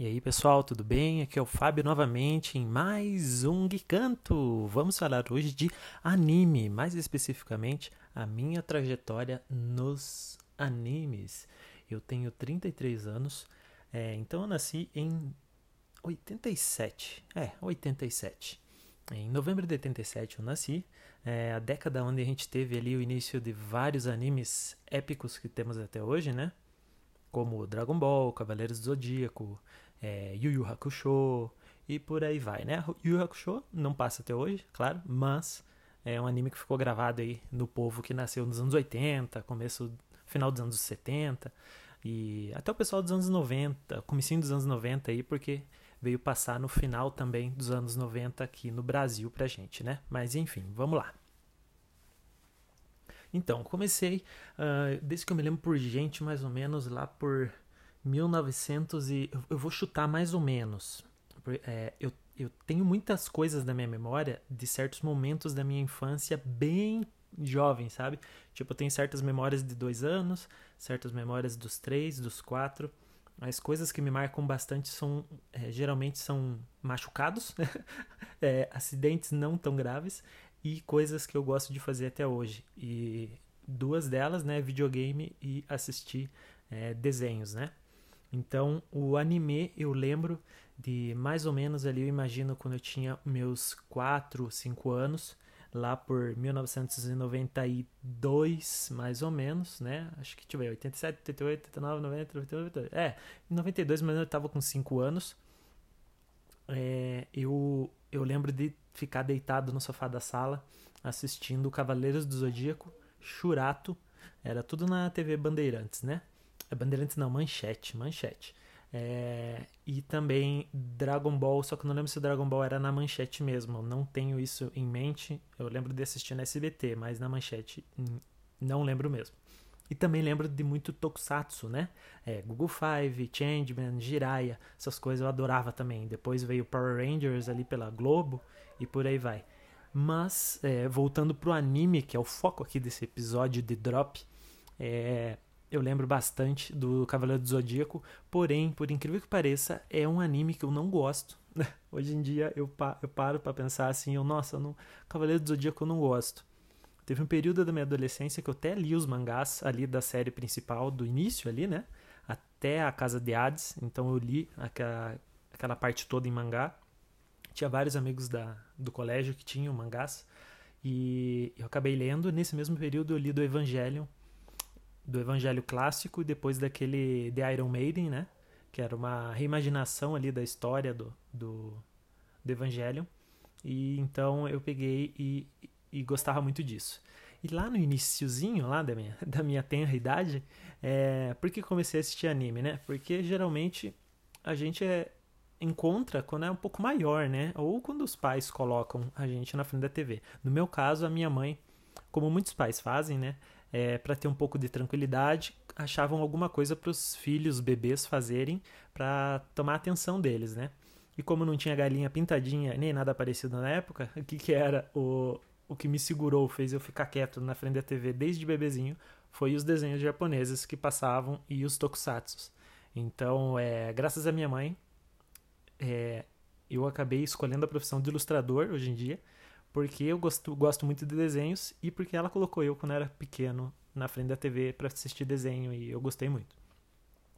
E aí pessoal, tudo bem? Aqui é o Fábio novamente em mais um Geekanto. Vamos falar hoje de anime, mais especificamente a minha trajetória nos animes. Eu tenho 33 anos, é, então eu nasci em 87. É, 87. Em novembro de 87 eu nasci, é a década onde a gente teve ali o início de vários animes épicos que temos até hoje, né? Como Dragon Ball, Cavaleiros do Zodíaco, é, Yu Yu Hakusho e por aí vai, né? Yu Yu Hakusho não passa até hoje, claro, mas é um anime que ficou gravado aí no povo que nasceu nos anos 80, começo, final dos anos 70 e até o pessoal dos anos 90, comecinho dos anos 90 aí, porque veio passar no final também dos anos 90 aqui no Brasil pra gente, né? Mas enfim, vamos lá. Então, comecei, uh, desde que eu me lembro por gente, mais ou menos lá por 1900 e eu vou chutar mais ou menos. É, eu, eu tenho muitas coisas da minha memória de certos momentos da minha infância bem jovem, sabe? Tipo, eu tenho certas memórias de dois anos, certas memórias dos três, dos quatro. As coisas que me marcam bastante são é, geralmente são machucados, é, acidentes não tão graves e coisas que eu gosto de fazer até hoje. E duas delas, né, videogame e assistir é, desenhos, né? Então, o anime eu lembro de mais ou menos ali, eu imagino quando eu tinha meus 4, 5 anos, lá por 1992, mais ou menos, né? Acho que tive 87, 88, 89, 90, 92. É, em 92, mas eu estava com 5 anos. É, eu, eu lembro de ficar deitado no sofá da sala assistindo Cavaleiros do Zodíaco, Churato, era tudo na TV Bandeirantes, né? Bandeirantes não, Manchete, Manchete. É, e também Dragon Ball, só que não lembro se o Dragon Ball era na Manchete mesmo. Não tenho isso em mente. Eu lembro de assistir na SBT, mas na Manchete hum, não lembro mesmo. E também lembro de muito Tokusatsu, né? É, Google Five, Changeman, Jiraiya, essas coisas eu adorava também. Depois veio Power Rangers ali pela Globo e por aí vai. Mas, é, voltando pro anime, que é o foco aqui desse episódio de Drop, é, eu lembro bastante do Cavaleiro do Zodíaco, porém, por incrível que pareça, é um anime que eu não gosto. Hoje em dia eu, pa eu paro para pensar assim, eu, nossa, não, Cavaleiro do Zodíaco eu não gosto. Teve um período da minha adolescência que eu até li os mangás ali da série principal, do início ali, né? Até a Casa de Hades, então eu li aquela, aquela parte toda em mangá. Tinha vários amigos da, do colégio que tinham mangás, e eu acabei lendo. Nesse mesmo período eu li do Evangelion, do Evangelho clássico e depois daquele The Iron Maiden, né? Que era uma reimaginação ali da história do, do, do Evangelho. E então eu peguei e, e gostava muito disso. E lá no iníciozinho lá da minha, da minha tenra idade, é, por que comecei a assistir anime, né? Porque geralmente a gente é, encontra quando é um pouco maior, né? Ou quando os pais colocam a gente na frente da TV. No meu caso, a minha mãe, como muitos pais fazem, né? É, para ter um pouco de tranquilidade, achavam alguma coisa para os filhos, bebês fazerem para tomar a atenção deles, né? E como não tinha galinha pintadinha nem nada parecido na época, o que, que era o, o que me segurou, fez eu ficar quieto na frente da TV desde bebezinho, foi os desenhos japoneses que passavam e os tokusatsus. Então, é, graças à minha mãe, é, eu acabei escolhendo a profissão de ilustrador hoje em dia, porque eu gosto, gosto muito de desenhos e porque ela colocou eu quando era pequeno na frente da TV para assistir desenho e eu gostei muito.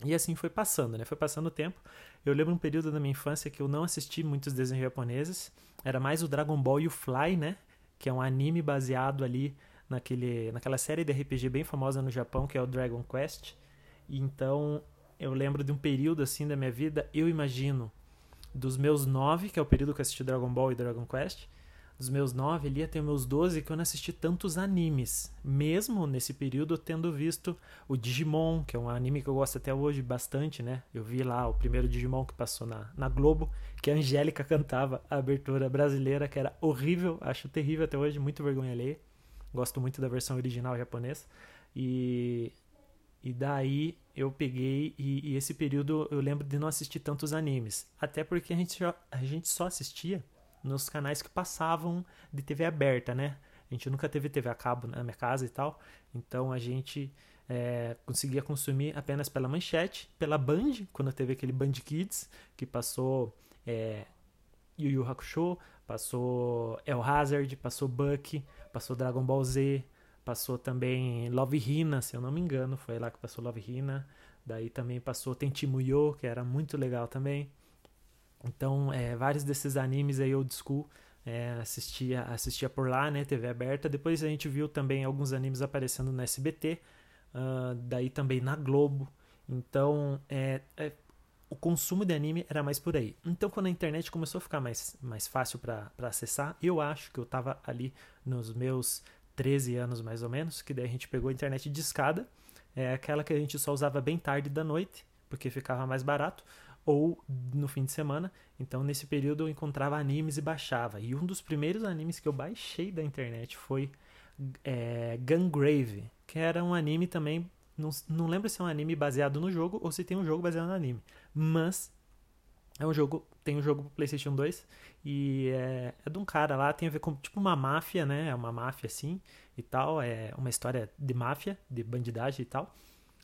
E assim foi passando, né? Foi passando o tempo. Eu lembro um período da minha infância que eu não assisti muitos desenhos japoneses. Era mais o Dragon Ball e o Fly, né? Que é um anime baseado ali naquele, naquela série de RPG bem famosa no Japão, que é o Dragon Quest. E então eu lembro de um período assim da minha vida, eu imagino, dos meus nove, que é o período que eu assisti Dragon Ball e Dragon Quest, dos meus 9 ali até meus 12 que eu não assisti tantos animes. Mesmo nesse período tendo visto o Digimon, que é um anime que eu gosto até hoje bastante, né? Eu vi lá o primeiro Digimon que passou na, na Globo, que a Angélica cantava a abertura brasileira, que era horrível, acho terrível até hoje, muito vergonha alheia. Gosto muito da versão original japonesa. E, e daí eu peguei, e, e esse período eu lembro de não assistir tantos animes. Até porque a gente, a gente só assistia nos canais que passavam de TV aberta, né? A gente nunca teve TV a cabo na minha casa e tal, então a gente é, conseguia consumir apenas pela manchete, pela Band, quando teve aquele Band Kids, que passou é, Yu Yu Hakusho, passou El Hazard, passou Buck, passou Dragon Ball Z, passou também Love Hina, se eu não me engano, foi lá que passou Love Hina. Daí também passou Tenchimuyo, que era muito legal também. Então, é, vários desses animes aí old school é, assistia, assistia por lá, né, TV aberta. Depois a gente viu também alguns animes aparecendo no SBT, uh, daí também na Globo. Então, é, é, o consumo de anime era mais por aí. Então, quando a internet começou a ficar mais, mais fácil para acessar, eu acho que eu estava ali nos meus 13 anos mais ou menos, que daí a gente pegou a internet de escada, é aquela que a gente só usava bem tarde da noite, porque ficava mais barato, ou no fim de semana. Então, nesse período eu encontrava animes e baixava. E um dos primeiros animes que eu baixei da internet foi é, Gungrave, que era um anime também. Não, não lembro se é um anime baseado no jogo ou se tem um jogo baseado no anime. Mas é um jogo. Tem um jogo pro PlayStation 2 e é, é de um cara lá, tem a ver com tipo uma máfia, né? É uma máfia assim e tal. É uma história de máfia, de bandidagem e tal.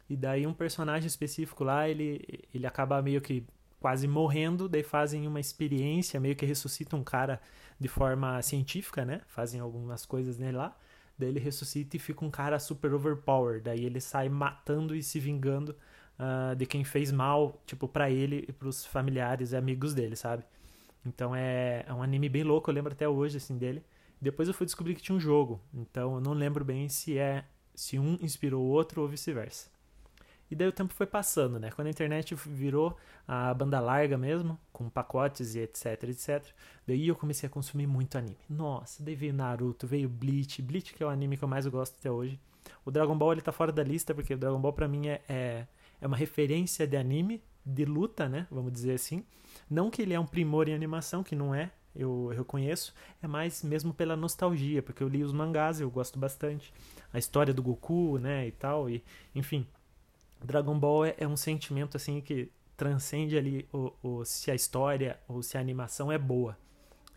E daí um personagem específico lá, ele, ele acaba meio que quase morrendo, daí fazem uma experiência, meio que ressuscitam um cara de forma científica, né? Fazem algumas coisas nele lá. Daí ele ressuscita e fica um cara super overpowered. Daí ele sai matando e se vingando uh, de quem fez mal, tipo, para ele e pros familiares e amigos dele, sabe? Então é, é um anime bem louco, eu lembro até hoje, assim, dele. Depois eu fui descobrir que tinha um jogo, então eu não lembro bem se é se um inspirou o outro ou vice-versa. E daí o tempo foi passando, né? Quando a internet virou a banda larga mesmo, com pacotes e etc, etc. Daí eu comecei a consumir muito anime. Nossa, daí veio Naruto, veio Bleach. Bleach que é o anime que eu mais gosto até hoje. O Dragon Ball ele tá fora da lista, porque o Dragon Ball pra mim é, é, é uma referência de anime, de luta, né? Vamos dizer assim. Não que ele é um primor em animação, que não é, eu reconheço, é mais mesmo pela nostalgia, porque eu li os mangás, eu gosto bastante. A história do Goku, né, e tal, e enfim. Dragon Ball é, é um sentimento assim que transcende ali o, o, se a história ou se a animação é boa.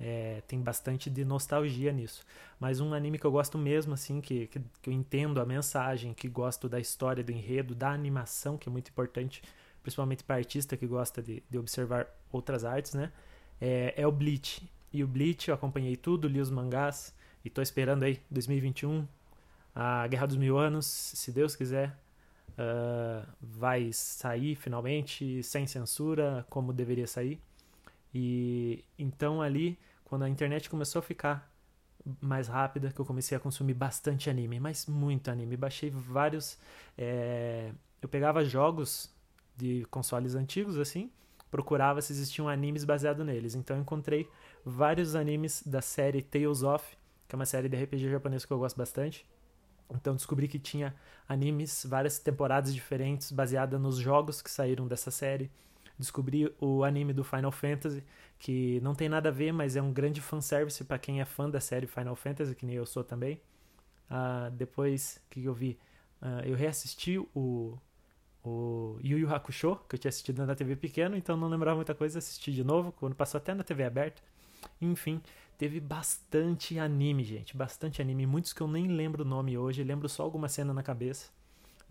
É, tem bastante de nostalgia nisso. Mas um anime que eu gosto mesmo, assim, que, que, que, eu entendo a mensagem, que gosto da história, do enredo, da animação, que é muito importante, principalmente para artista que gosta de, de observar outras artes, né? É, é, o Bleach. E o Bleach eu acompanhei tudo, li os mangás, e tô esperando aí, 2021, a Guerra dos Mil Anos, se Deus quiser, uh, vai sair finalmente sem censura, como deveria sair. E então ali, quando a internet começou a ficar mais rápida, que eu comecei a consumir bastante anime, mas muito anime. Baixei vários. É... Eu pegava jogos de consoles antigos assim, procurava se existiam animes baseados neles. Então eu encontrei vários animes da série Tales of, que é uma série de RPG japonês que eu gosto bastante. Então descobri que tinha animes, várias temporadas diferentes baseadas nos jogos que saíram dessa série. Descobri o anime do Final Fantasy, que não tem nada a ver, mas é um grande fanservice para quem é fã da série Final Fantasy, que nem eu sou também. Uh, depois que eu vi, uh, eu reassisti o, o Yu Yu Hakusho, que eu tinha assistido na TV pequeno, então não lembrava muita coisa, assisti de novo, quando passou até na TV aberta. Enfim, teve bastante anime, gente. Bastante anime. Muitos que eu nem lembro o nome hoje, lembro só alguma cena na cabeça.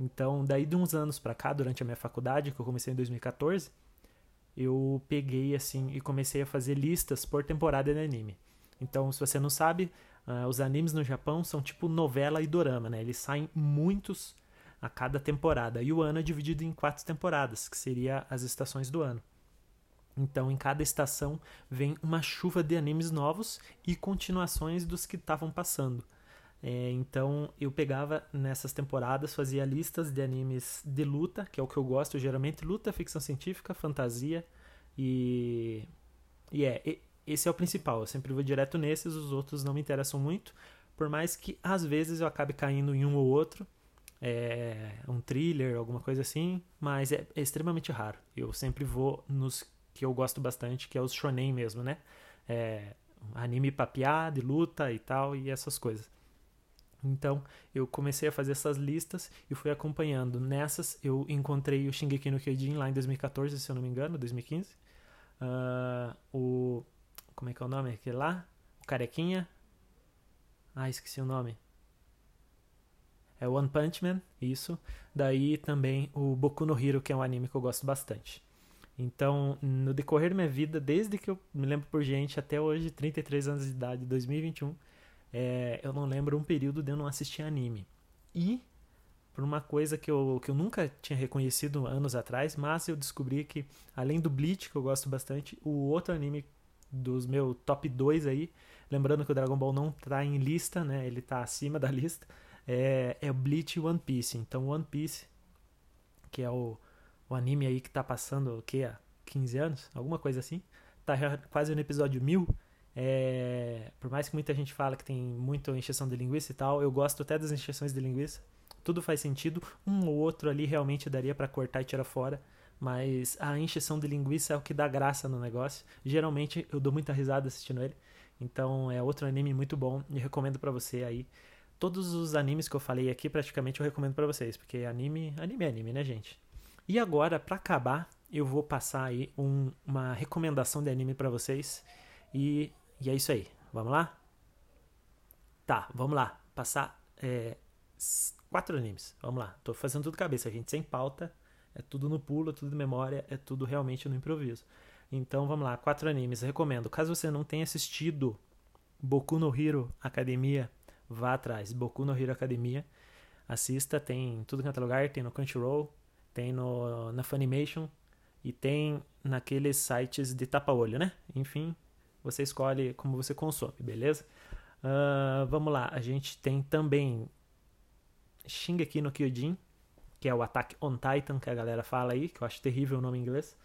Então, daí de uns anos pra cá, durante a minha faculdade, que eu comecei em 2014, eu peguei assim e comecei a fazer listas por temporada de anime. Então, se você não sabe, uh, os animes no Japão são tipo novela e dorama, né? Eles saem muitos a cada temporada. E o ano é dividido em quatro temporadas, que seria as estações do ano. Então, em cada estação vem uma chuva de animes novos e continuações dos que estavam passando. É, então, eu pegava nessas temporadas, fazia listas de animes de luta, que é o que eu gosto geralmente: luta, ficção científica, fantasia e. E é, esse é o principal. Eu sempre vou direto nesses, os outros não me interessam muito, por mais que às vezes eu acabe caindo em um ou outro. É, um thriller, alguma coisa assim, mas é, é extremamente raro. Eu sempre vou nos que eu gosto bastante, que é os shonen mesmo, né? É, anime papiá, de luta e tal, e essas coisas. Então, eu comecei a fazer essas listas e fui acompanhando. Nessas, eu encontrei o Shingeki no Kyojin lá em 2014, se eu não me engano, 2015. Uh, o... Como é que é o nome aquele lá? O Carequinha. Ah, esqueci o nome. é One Punch Man, isso. Daí também o Boku no Hero, que é um anime que eu gosto bastante. Então, no decorrer da minha vida, desde que eu me lembro por gente até hoje, 33 anos de idade, 2021, é, eu não lembro um período de eu não assistir anime. E por uma coisa que eu, que eu nunca tinha reconhecido anos atrás, mas eu descobri que, além do Bleach, que eu gosto bastante, o outro anime dos meus top 2 aí, lembrando que o Dragon Ball não tá em lista, né? Ele tá acima da lista, é, é o Bleach One Piece. Então, One Piece, que é o, o anime aí que tá passando, o que, há 15 anos? Alguma coisa assim. Tá quase no episódio 1000. É, por mais que muita gente fala que tem muita encheção de linguiça e tal, eu gosto até das encheções de linguiça. Tudo faz sentido. Um ou outro ali realmente daria para cortar e tirar fora. Mas a encheção de linguiça é o que dá graça no negócio. Geralmente eu dou muita risada assistindo ele. Então é outro anime muito bom e recomendo para você aí. Todos os animes que eu falei aqui praticamente eu recomendo para vocês, porque anime, anime é anime, né, gente? E agora, para acabar, eu vou passar aí um, uma recomendação de anime para vocês. E, e é isso aí. Vamos lá? Tá, vamos lá. Passar é, quatro animes. Vamos lá. Tô fazendo tudo cabeça, gente, sem pauta. É tudo no pulo, é tudo memória, é tudo realmente no improviso. Então vamos lá, quatro animes. recomendo. Caso você não tenha assistido Boku no Hero Academia, vá atrás. Boku no Hero Academia. Assista, tem tudo quanto é lugar, tem no Crunchyroll, tem no, na Funimation e tem naqueles sites de tapa-olho, né? Enfim, você escolhe como você consome, beleza? Uh, vamos lá, a gente tem também Shingeki no Kyojin, que é o Attack on Titan, que a galera fala aí, que eu acho terrível o nome em inglês.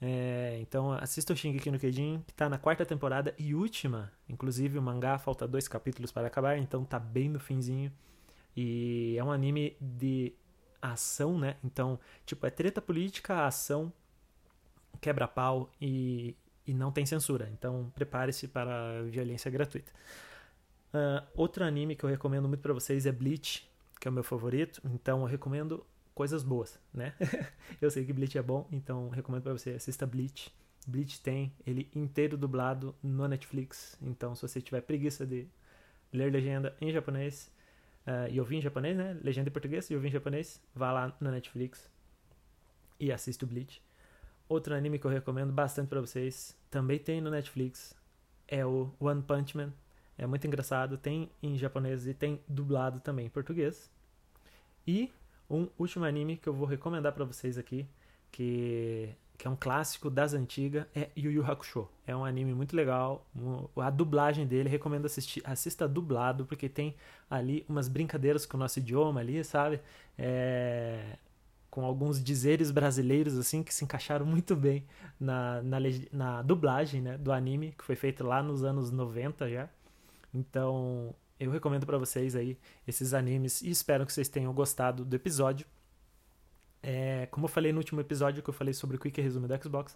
É, então assista o Shingeki no Kyojin, que tá na quarta temporada e última. Inclusive o mangá falta dois capítulos para acabar, então tá bem no finzinho. E é um anime de ação, né? Então, tipo, é treta política, ação, quebra-pau e, e não tem censura. Então, prepare-se para violência gratuita. Uh, outro anime que eu recomendo muito para vocês é Bleach, que é o meu favorito. Então, eu recomendo coisas boas, né? eu sei que Bleach é bom, então recomendo para você assista Bleach. Bleach tem ele inteiro dublado no Netflix, então se você tiver preguiça de ler legenda em japonês uh, e ouvir em japonês, né? Legenda em português e ouvir em japonês, vá lá no Netflix e assista o Bleach. Outro anime que eu recomendo bastante para vocês, também tem no Netflix, é o One Punch Man. É muito engraçado, tem em japonês e tem dublado também em português. E um último anime que eu vou recomendar para vocês aqui, que, que é um clássico das antigas, é Yu Yu Hakusho. É um anime muito legal, a dublagem dele, recomendo assistir, assista dublado, porque tem ali umas brincadeiras com o nosso idioma ali, sabe? É, com alguns dizeres brasileiros, assim, que se encaixaram muito bem na, na, na dublagem né, do anime, que foi feito lá nos anos 90 já. Então, eu recomendo para vocês aí esses animes e espero que vocês tenham gostado do episódio. É, como eu falei no último episódio que eu falei sobre o Quick Resume do Xbox,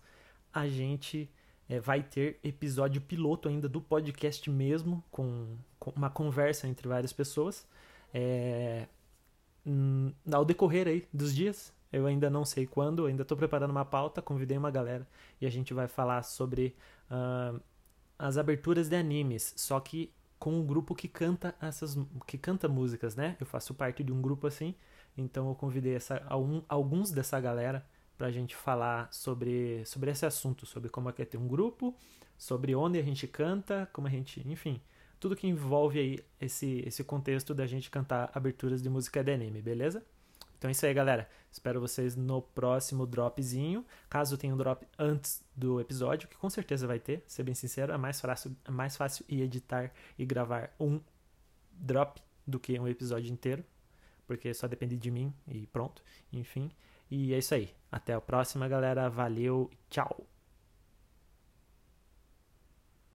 a gente é, vai ter episódio piloto ainda do podcast mesmo, com, com uma conversa entre várias pessoas. É, ao decorrer aí dos dias, eu ainda não sei quando, ainda estou preparando uma pauta, convidei uma galera e a gente vai falar sobre uh, as aberturas de animes, só que com um grupo que canta essas que canta músicas, né? Eu faço parte de um grupo assim, então eu convidei essa, algum, alguns dessa galera para a gente falar sobre, sobre esse assunto, sobre como é que é ter um grupo, sobre onde a gente canta, como a gente, enfim, tudo que envolve aí esse, esse contexto da gente cantar aberturas de música de anime, beleza? Então é isso aí, galera. Espero vocês no próximo dropzinho. Caso tenha um drop antes do episódio, que com certeza vai ter, ser bem sincero, é mais fácil, é mais fácil ir editar e gravar um drop do que um episódio inteiro, porque só depende de mim e pronto. Enfim. E é isso aí. Até a próxima, galera. Valeu. Tchau.